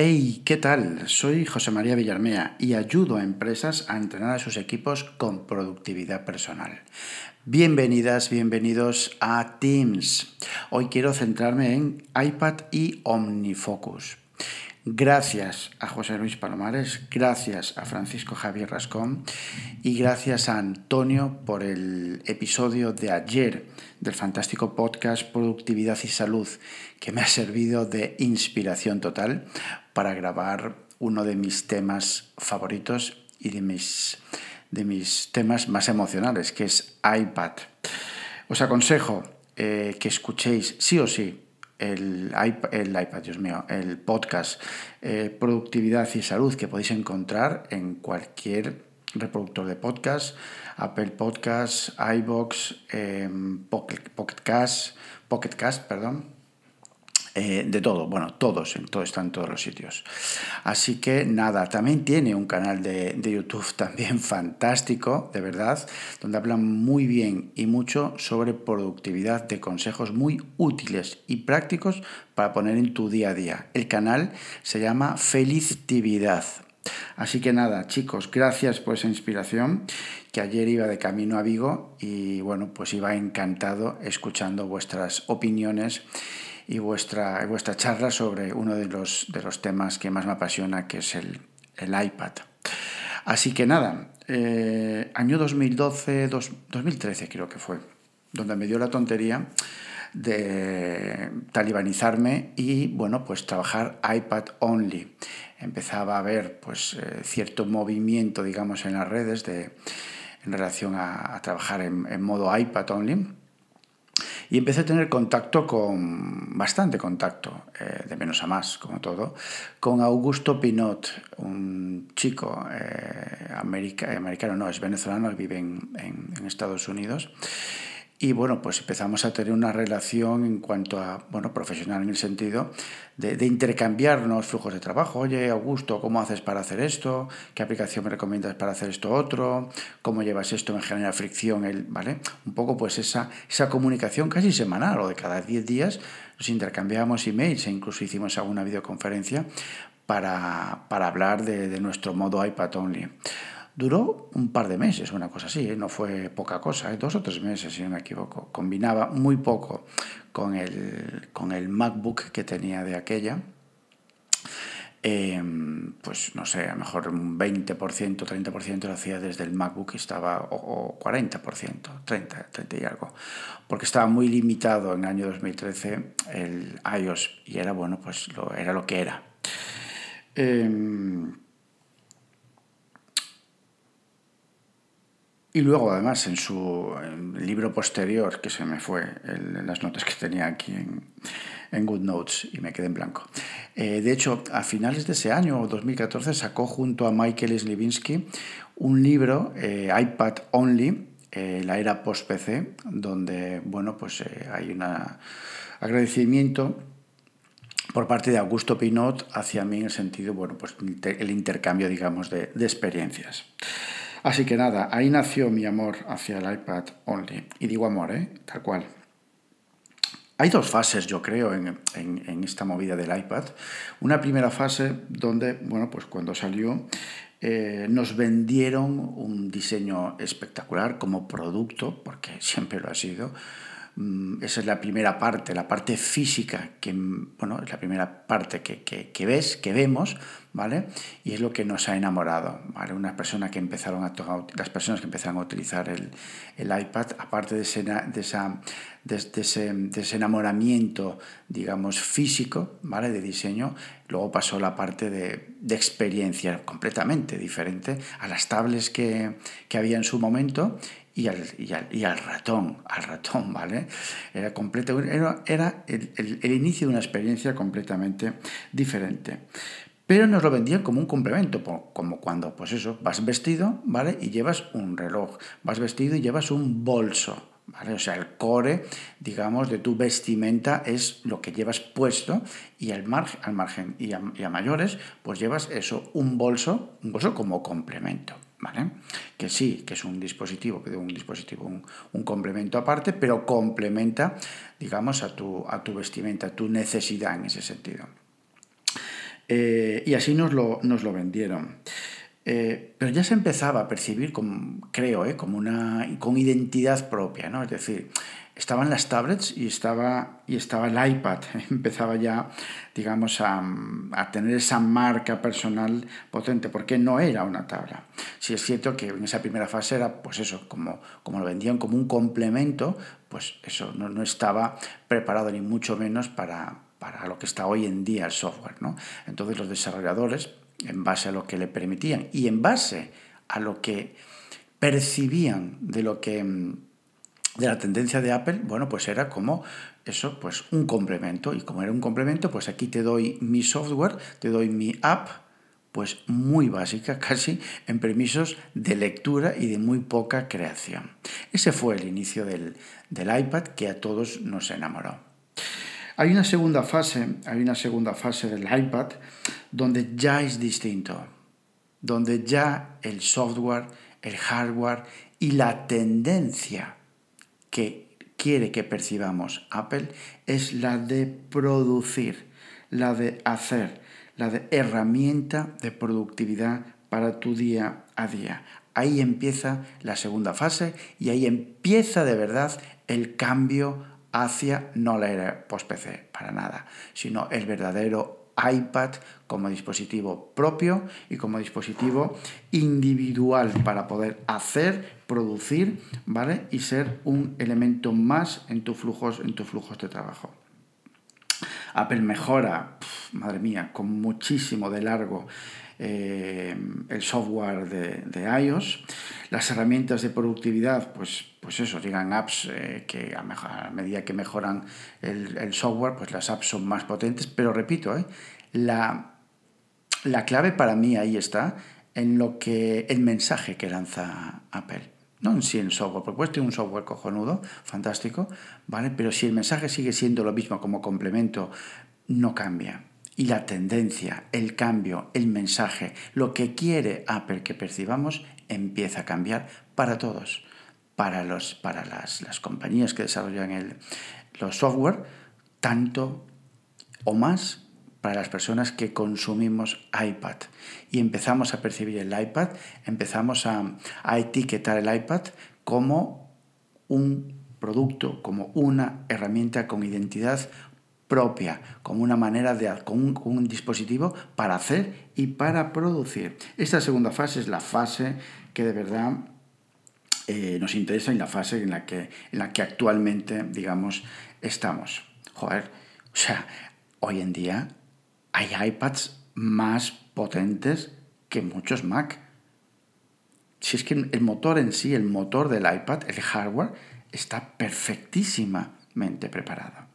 Hey, ¿qué tal? Soy José María Villarmea y ayudo a empresas a entrenar a sus equipos con productividad personal. Bienvenidas, bienvenidos a Teams. Hoy quiero centrarme en iPad y OmniFocus. Gracias a José Luis Palomares, gracias a Francisco Javier Rascón y gracias a Antonio por el episodio de ayer del fantástico podcast Productividad y Salud, que me ha servido de inspiración total para grabar uno de mis temas favoritos y de mis, de mis temas más emocionales, que es iPad. Os aconsejo eh, que escuchéis sí o sí el iPad, el iPad, Dios mío, el podcast eh, Productividad y Salud que podéis encontrar en cualquier reproductor de podcast, Apple Podcasts, iBox, eh, Pocket, Pocket Cast, perdón, eh, de todo, bueno, todos, en todo, está en todos los sitios. Así que nada, también tiene un canal de, de, YouTube también fantástico, de verdad, donde hablan muy bien y mucho sobre productividad, de consejos muy útiles y prácticos para poner en tu día a día. El canal se llama Felictividad. Así que nada, chicos, gracias por esa inspiración, que ayer iba de camino a Vigo y bueno, pues iba encantado escuchando vuestras opiniones y vuestra, vuestra charla sobre uno de los, de los temas que más me apasiona, que es el, el iPad. Así que nada, eh, año 2012, 2013 creo que fue, donde me dio la tontería de talibanizarme y bueno, pues trabajar iPad only. Empezaba a haber pues eh, cierto movimiento, digamos, en las redes de, en relación a, a trabajar en, en modo iPad only y empecé a tener contacto con, bastante contacto, eh, de menos a más, como todo, con Augusto Pinot, un chico eh, americano, no, es venezolano, vive en, en Estados Unidos. Y bueno, pues empezamos a tener una relación en cuanto a, bueno, profesional en el sentido de, intercambiarnos flujos de trabajo. Oye, Augusto, ¿cómo haces para hacer esto? ¿Qué aplicación me recomiendas para hacer esto otro? ¿Cómo llevas esto? ¿Me genera fricción? El, ¿Vale? Un poco pues esa, esa comunicación casi semanal o de cada 10 días nos intercambiábamos emails e incluso hicimos alguna videoconferencia para, para hablar de, de nuestro modo iPad only. Duró un par de meses, una cosa así, ¿eh? no fue poca cosa, ¿eh? dos o tres meses, si no me equivoco. Combinaba muy poco con el, con el MacBook que tenía de aquella. Eh, pues no sé, a lo mejor un 20%, 30% lo hacía desde el MacBook estaba, o, o 40%, 30, 30 y algo, porque estaba muy limitado en el año 2013 el iOS y era bueno, pues lo, era lo que era. Y luego, además, en su libro posterior, que se me fue, el, las notas que tenía aquí en, en GoodNotes y me quedé en blanco. Eh, de hecho, a finales de ese año, 2014, sacó junto a Michael Slivinsky un libro, eh, iPad Only, eh, la era post-PC, donde, bueno, pues eh, hay un agradecimiento por parte de Augusto Pinot hacia mí en el sentido, bueno, pues el intercambio, digamos, de, de experiencias. Así que nada, ahí nació mi amor hacia el iPad Only. Y digo amor, ¿eh? Tal cual. Hay dos fases, yo creo, en, en, en, esta movida del iPad. Una primera fase donde, bueno, pues cuando salió, eh, nos vendieron un diseño espectacular como producto, porque siempre lo ha sido, esa es la primera parte, la parte física, que bueno, es la primera parte que, que, ves, que vemos, ¿vale? Y es lo que nos ha enamorado, ¿vale? Una que empezaron a las personas que empezaron a utilizar el, el iPad, aparte de ese, de, esa, de, ese, de ese enamoramiento, digamos, físico, ¿vale? De diseño, luego pasó la parte de, de experiencia completamente diferente a las tablets que, que había en su momento y al, y al, y al ratón, al ratón, ¿vale? Era, completo, era, era el, el, el, inicio de una experiencia completamente diferente. Pero nos lo vendían como un complemento, como cuando, pues eso, vas vestido, ¿vale? Y llevas un reloj, vas vestido y llevas un bolso, ¿Vale? O sea, el core, digamos, de tu vestimenta es lo que llevas puesto y al margen, al margen y, a, mayores, pues llevas eso, un bolso, un bolso como complemento. ¿vale? Que sí, que es un dispositivo, un dispositivo, un, un, complemento aparte, pero complementa, digamos, a tu, a tu vestimenta, a tu necesidad en ese sentido. Eh, y así nos lo, nos lo vendieron. Eh, pero ya se empezaba a percibir, como, creo, eh, como una, con identidad propia, ¿no? Es decir, estaban las tablets y estaba, y estaba el iPad. Empezaba ya, digamos, a, tener esa marca personal potente, porque no era una tabla. Si es cierto que en esa primera fase era, pues eso, como, como lo vendían como un complemento, pues eso, no, no estaba preparado ni mucho menos para, para lo que está hoy en día el software. ¿no? Entonces los desarrolladores, en base a lo que le permitían y en base a lo que percibían de lo que de la tendencia de Apple, bueno, pues era como eso, pues un complemento. Y como era un complemento, pues aquí te doy mi software, te doy mi app, pues muy básica, casi en permisos de lectura y de muy poca creación. Ese fue el inicio del, del iPad que a todos nos enamoró. Hay una segunda fase, hay una segunda fase del iPad donde ya es distinto, donde ya el software, el hardware y la tendencia que quiere que percibamos Apple es la de producir, la de hacer, la de herramienta de productividad para tu día a día. Ahí empieza la segunda fase y ahí empieza de verdad el cambio hacia no la era post-PC, para nada, sino el verdadero iPad como dispositivo propio y como dispositivo individual para poder hacer, producir, ¿vale? Y ser un elemento más en tus flujos, en tus flujos de trabajo. Apple mejora, madre mía, con muchísimo de largo eh, el software de, iOS. Las herramientas de productividad, pues, pues eso, llegan apps eh, que a, medida que mejoran el, software, pues las apps son más potentes, pero repito, eh, la, la clave para mí ahí está en lo que el mensaje que lanza Apple. No en sí el software, porque puedes un software cojonudo, fantástico, ¿vale? Pero si el mensaje sigue siendo lo mismo como complemento, no cambia y la tendencia, el cambio, el mensaje, lo que quiere Apple que percibamos, empieza a cambiar para todos. Para, los, para las, compañías que desarrollan el, los software, tanto o más para las personas que consumimos iPad. Y empezamos a percibir el iPad, empezamos a, a etiquetar el iPad como un producto, como una herramienta con identidad propia, como una manera de, con un, dispositivo para hacer y para producir. Esta segunda fase es la fase que de verdad eh, nos interesa y la fase en la que, en la que actualmente, digamos, estamos. Joder, o sea, hoy en día hay iPads más potentes que muchos Mac. Si es que el motor en sí, el motor del iPad, el hardware, está perfectísimamente preparado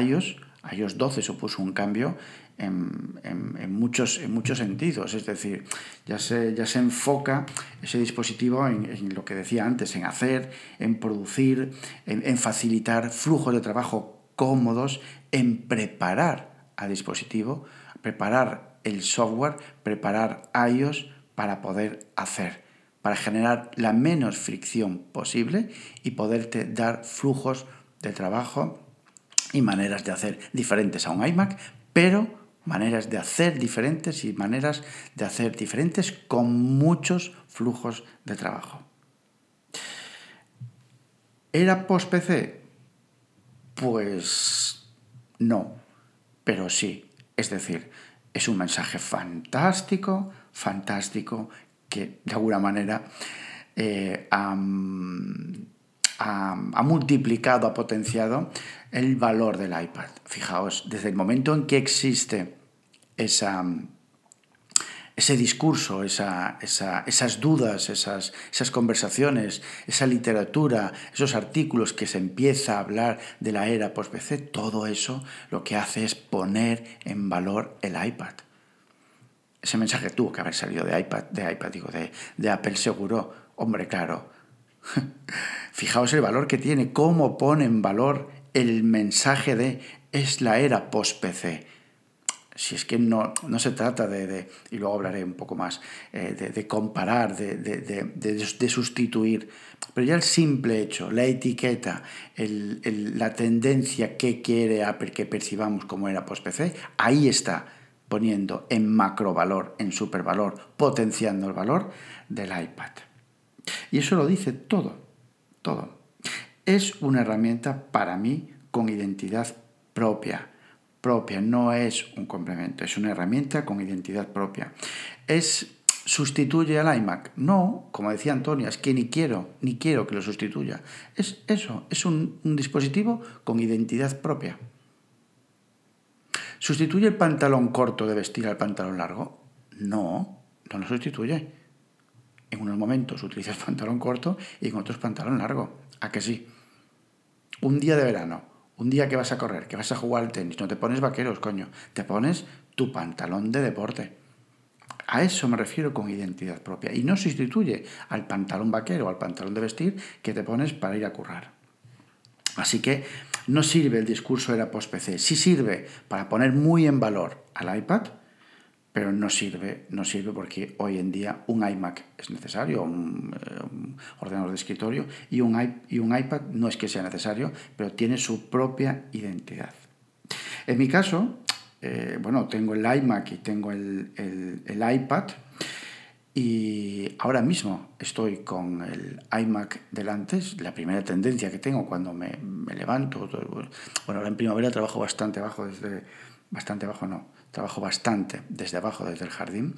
iOS, iOS 12 supuso un cambio en, muchos, en muchos sentidos. Es decir, ya se, ya se enfoca ese dispositivo en, lo que decía antes, en hacer, en producir, en, facilitar flujos de trabajo cómodos, en preparar al dispositivo, preparar el software, preparar iOS para poder hacer, para generar la menos fricción posible y poderte dar flujos de trabajo y maneras de hacer diferentes a un iMac, pero maneras de hacer diferentes y maneras de hacer diferentes con muchos flujos de trabajo. ¿Era post-PC? Pues no, pero sí. Es decir, es un mensaje fantástico, fantástico, que de alguna manera eh, ha, multiplicado, ha potenciado el valor del iPad. Fijaos, desde el momento en que existe esa, ese discurso, esas dudas, esas, esas, conversaciones, esa literatura, esos artículos que se empieza a hablar de la era post-PC, todo eso lo que hace es poner en valor el iPad. Ese mensaje tuvo que haber salido de iPad, de iPad, digo, de, de Apple seguro. Hombre, claro, Fijaos el valor que tiene, cómo pone en valor el mensaje de es la era post-PC. Si es que no, no se trata de, y luego hablaré un poco más, eh, de, comparar, de, sustituir, pero ya el simple hecho, la etiqueta, la tendencia que quiere Apple que percibamos como era post-PC, ahí está poniendo en macrovalor, en supervalor, potenciando el valor del iPad. Y eso lo dice todo, todo. Es una herramienta para mí con identidad propia. Propia, no es un complemento, es una herramienta con identidad propia. Es sustituye al iMac. No, como decía Antonia, es que ni quiero, ni quiero que lo sustituya. Es eso, es un, un dispositivo con identidad propia. ¿Sustituye el pantalón corto de vestir al pantalón largo? No, no lo sustituye. En unos momentos utilizas pantalón corto y en otros pantalón largo. ¿A que sí? Un día de verano, un día que vas a correr, que vas a jugar al tenis, no te pones vaqueros, coño, te pones tu pantalón de deporte. A eso me refiero con identidad propia. Y no sustituye al pantalón vaquero o al pantalón de vestir que te pones para ir a currar. Así que no sirve el discurso de la post-PC. Sí sirve para poner muy en valor al iPad, pero no sirve, no sirve porque hoy en día un iMac es necesario, un, eh, ordenador de escritorio, y un, y un iPad no es que sea necesario, pero tiene su propia identidad. En mi caso, eh, bueno, tengo el iMac y tengo el, iPad y ahora mismo estoy con el iMac delante, es la primera tendencia que tengo cuando me, levanto. bueno, ahora en primavera trabajo bastante abajo desde, bastante abajo no, trabajo bastante desde abajo, desde el jardín,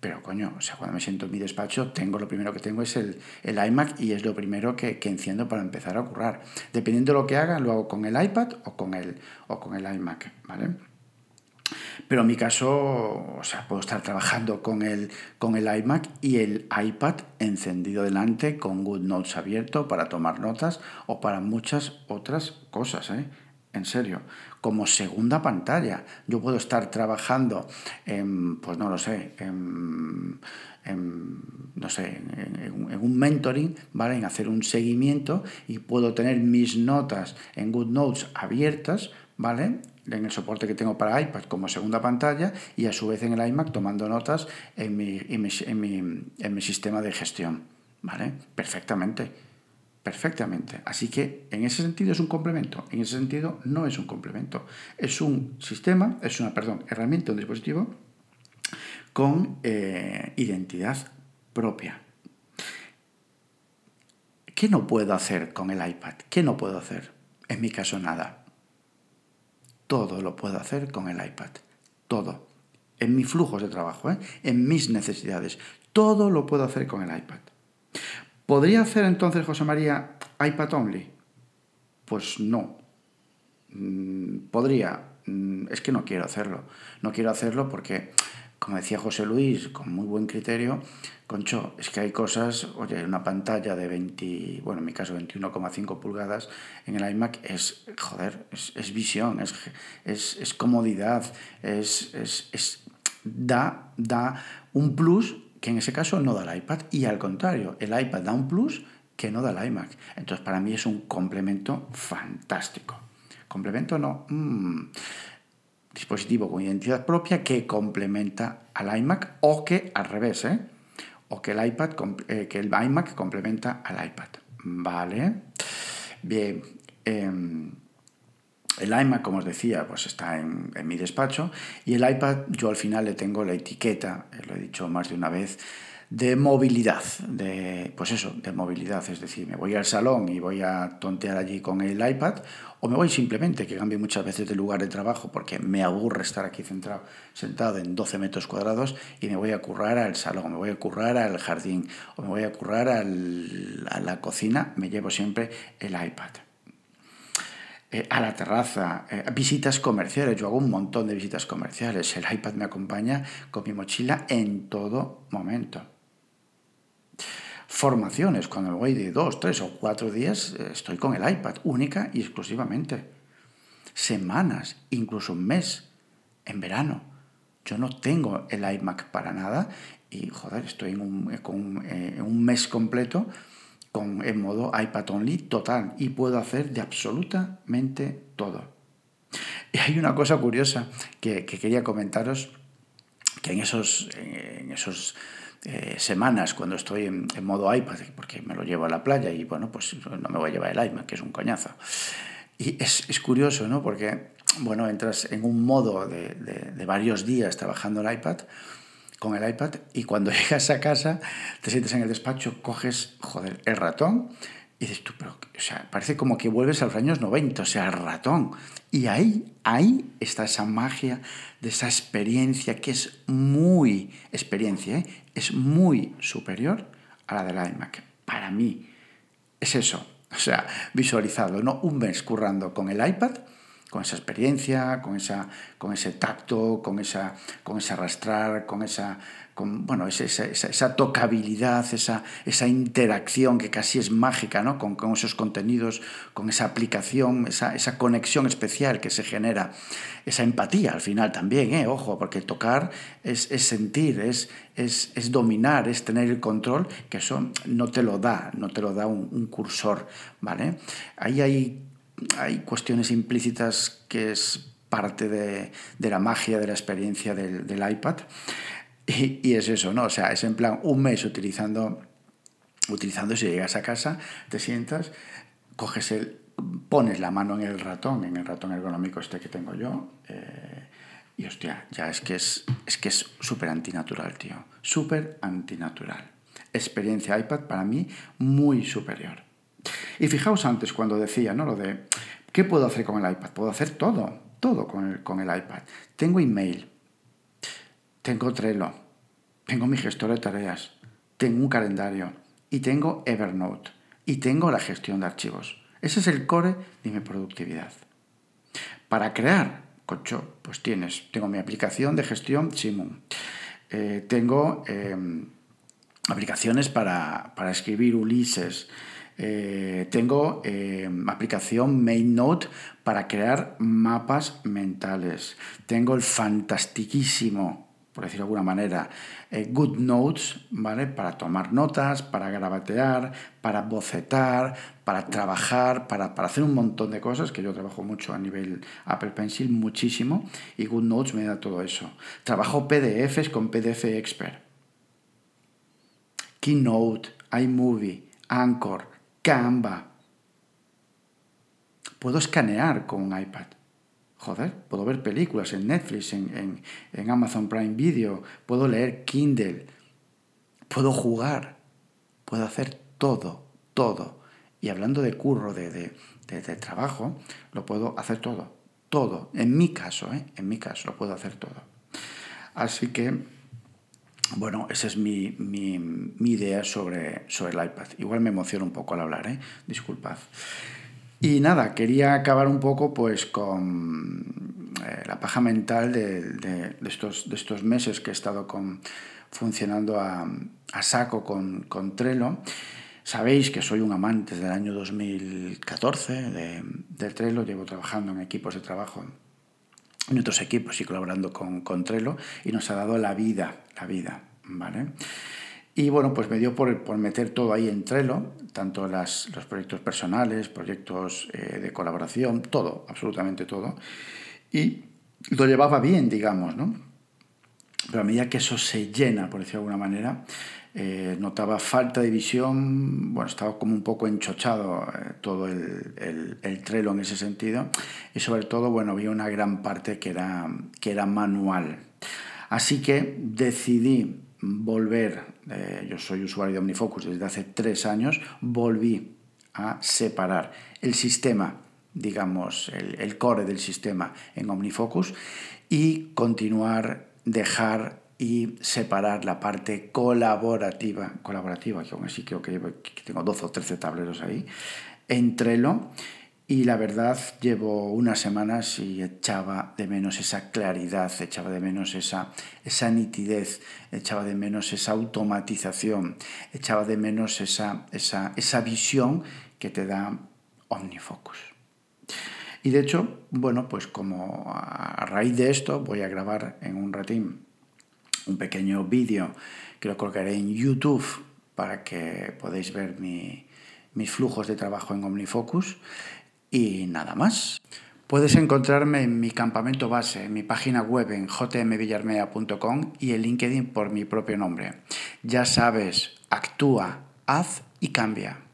pero coño, o sea, cuando me siento en mi despacho, tengo lo primero que tengo es el, el iMac y es lo primero que, que, enciendo para empezar a currar. Dependiendo de lo que haga, lo hago con el iPad o con el, o con el iMac, ¿vale? Pero en mi caso, o sea, puedo estar trabajando con el, con el iMac y el iPad encendido delante con GoodNotes abierto para tomar notas o para muchas otras cosas, ¿eh? En serio, como segunda pantalla. Yo puedo estar trabajando en, pues no lo sé, en, no sé, en, en, un mentoring, ¿vale? En hacer un seguimiento y puedo tener mis notas en GoodNotes abiertas, ¿vale? en el soporte que tengo para iPad como segunda pantalla y a su vez en el iMac tomando notas en mi, en mi, sistema de gestión. ¿Vale? Perfectamente. Perfectamente. Así que en ese sentido es un complemento. En ese sentido no es un complemento. Es un sistema, es una, perdón, herramienta, un dispositivo con eh, identidad propia. ¿Qué no puedo hacer con el iPad? ¿Qué no puedo hacer? En mi caso nada. Todo lo puedo hacer con el iPad. Todo. En mis flujos de trabajo, ¿eh? en mis necesidades. Todo lo puedo hacer con el iPad. ¿Podría hacer entonces José María iPad only? Pues no. Mm, podría. Mm, es que no quiero hacerlo. No quiero hacerlo porque como decía José Luis, con muy buen criterio, Concho, es que hay cosas, oye, una pantalla de 20, bueno, en mi caso 21,5 pulgadas en el iMac es, joder, es, visión, es, es, comodidad, es, es, da, da un plus que en ese caso no da el iPad y al contrario, el iPad da un plus que no da el iMac. Entonces para mí es un complemento fantástico. Complemento no. Mm dispositivo con identidad propia que complementa al iMac o que al revés, ¿eh? o que el, iPad, eh, que el iMac complementa al iPad. ¿Vale? Bien. Em, el iMac, como os decía, pues está en, en, mi despacho y el iPad yo al final le tengo la etiqueta, eh, lo he dicho más de una vez, de movilidad, de, pues eso, de movilidad, es decir, me voy al salón y voy a tontear allí con el iPad, o me voy simplemente, que cambio muchas veces de lugar de trabajo porque me aburre estar aquí centrado, sentado en 12 metros cuadrados y me voy a currar al salón, me voy a currar al jardín, o me voy a currar al, a la cocina, me llevo siempre el iPad. Eh, a la terraza, eh, visitas comerciales. Yo hago un montón de visitas comerciales. El iPad me acompaña con mi mochila en todo momento formaciones. Cuando me voy de dos, tres o cuatro días, eh, estoy con el iPad, única y exclusivamente. Semanas, incluso un mes, en verano. Yo no tengo el iMac para nada y, joder, estoy en en un mes completo con, en modo iPad only total y puedo hacer de absolutamente todo. Y hay una cosa curiosa que, que quería comentaros, que en esos, en esos eh, semanas cuando estoy en, modo iPad, porque me lo llevo a la playa y bueno, pues no me voy a llevar el iPad, que es un coñazo. Y es, es curioso, ¿no? Porque bueno, entras en un modo de, de, varios días trabajando el iPad, con el iPad, y cuando llegas a casa, te sientes en el despacho, coges, joder, el ratón, y dices tú, pero, o sea, parece como que vuelves a los años 90, o sea, el ratón. Y ahí, ahí está esa magia de esa experiencia que es muy, experiencia, ¿eh? es muy superior a la del iMac. Para mí, es eso. O sea, visualizado, ¿no? Un mes currando con el iPad, con esa experiencia, con, esa, con ese tacto, con, esa, con ese arrastrar, con esa, con, bueno, esa, esa, tocabilidad, esa, esa interacción que casi es mágica ¿no? con, con esos contenidos, con esa aplicación, esa, esa conexión especial que se genera, esa empatía al final también, ¿eh? ojo, porque tocar es, es sentir, es, es, es, dominar, es tener el control, que eso no te lo da, no te lo da un, un cursor, ¿vale? Ahí hay hay cuestiones implícitas que es parte de, la magia de la experiencia del, iPad. Y, es eso, ¿no? O sea, es en plan un mes utilizando, utilizando, si llegas a casa, te sientas, coges el, pones la mano en el ratón, en el ratón ergonómico este que tengo yo, eh, y hostia, ya es que es es que es súper antinatural, tío. Súper antinatural. Experiencia iPad para mí muy superior. Y fijaos antes cuando decía, ¿no? Lo de, ¿qué puedo hacer con el iPad? Puedo hacer todo, todo con el, con el iPad. Tengo email, tengo Trello, tengo mi gestor de tareas, tengo un calendario y tengo Evernote y tengo la gestión de archivos. Ese es el core de mi productividad. Para crear, cocho, pues tienes, tengo mi aplicación de gestión Simon. Eh, tengo em, aplicaciones para, para escribir Ulises. Eh, tengo eh, aplicación MainNote para crear mapas mentales. Tengo el fantastiquísimo, por decirlo de alguna manera, eh, Good ¿vale? Para tomar notas, para grabatear, para bocetar, para trabajar, para, para, hacer un montón de cosas, que yo trabajo mucho a nivel Apple Pencil, muchísimo, y Good Notes me da todo eso. Trabajo PDFs con PDF Expert. Keynote, iMovie, Anchor, Canva. Puedo escanear con un iPad. Joder, puedo ver películas en Netflix, en, Amazon Prime Video, puedo leer Kindle, puedo jugar, puedo hacer todo, todo. Y hablando de curro, de, de, trabajo, lo puedo hacer todo, todo. En mi caso, ¿eh? en mi caso, lo puedo hacer todo. Así que bueno, esa es mi, idea sobre, sobre, el iPad. Igual me emociona un poco al hablar, ¿eh? disculpad. Y nada, quería acabar un poco pues con eh, la paja mental de, estos, de estos meses que he estado con, funcionando a, saco con, con, Trello. Sabéis que soy un amante del año 2014 de, de Trello, llevo trabajando en equipos de trabajo en otros equipos y colaborando con, con Trello y nos ha dado la vida, la vida, ¿vale? Y bueno, pues me dio por, por meter todo ahí en Trello, tanto las, los proyectos personales, proyectos eh, de colaboración, todo, absolutamente todo. Y lo llevaba bien, digamos, ¿no? Pero a medida que eso se llena, por decirlo de alguna manera, eh, notaba falta de visión, bueno, estaba como un poco enchochado eh, todo el, el, el, Trello en ese sentido y sobre todo, bueno, había una gran parte que era, que era manual. Así que decidí volver, eh, yo soy usuario de OmniFocus desde hace tres años, volví a separar el sistema, digamos, el, el core del sistema en OmniFocus y continuar, dejar y separar la parte colaborativa, colaborativa, que aún así creo que, tengo 12 o 13 tableros ahí, entrelo y la verdad llevo unas semanas y echaba de menos esa claridad, echaba de menos esa, esa nitidez, echaba de menos esa automatización, echaba de menos esa, esa, esa visión que te da OmniFocus. Y de hecho, bueno, pues como a raíz de esto voy a grabar en un ratín un pequeño vídeo que lo colocaré en YouTube para que podáis ver mis flujos de trabajo en OmniFocus y nada más. Puedes encontrarme en mi campamento base, en mi página web en jmvillarmea.com y en LinkedIn por mi propio nombre. Ya sabes, actúa, haz y cambia.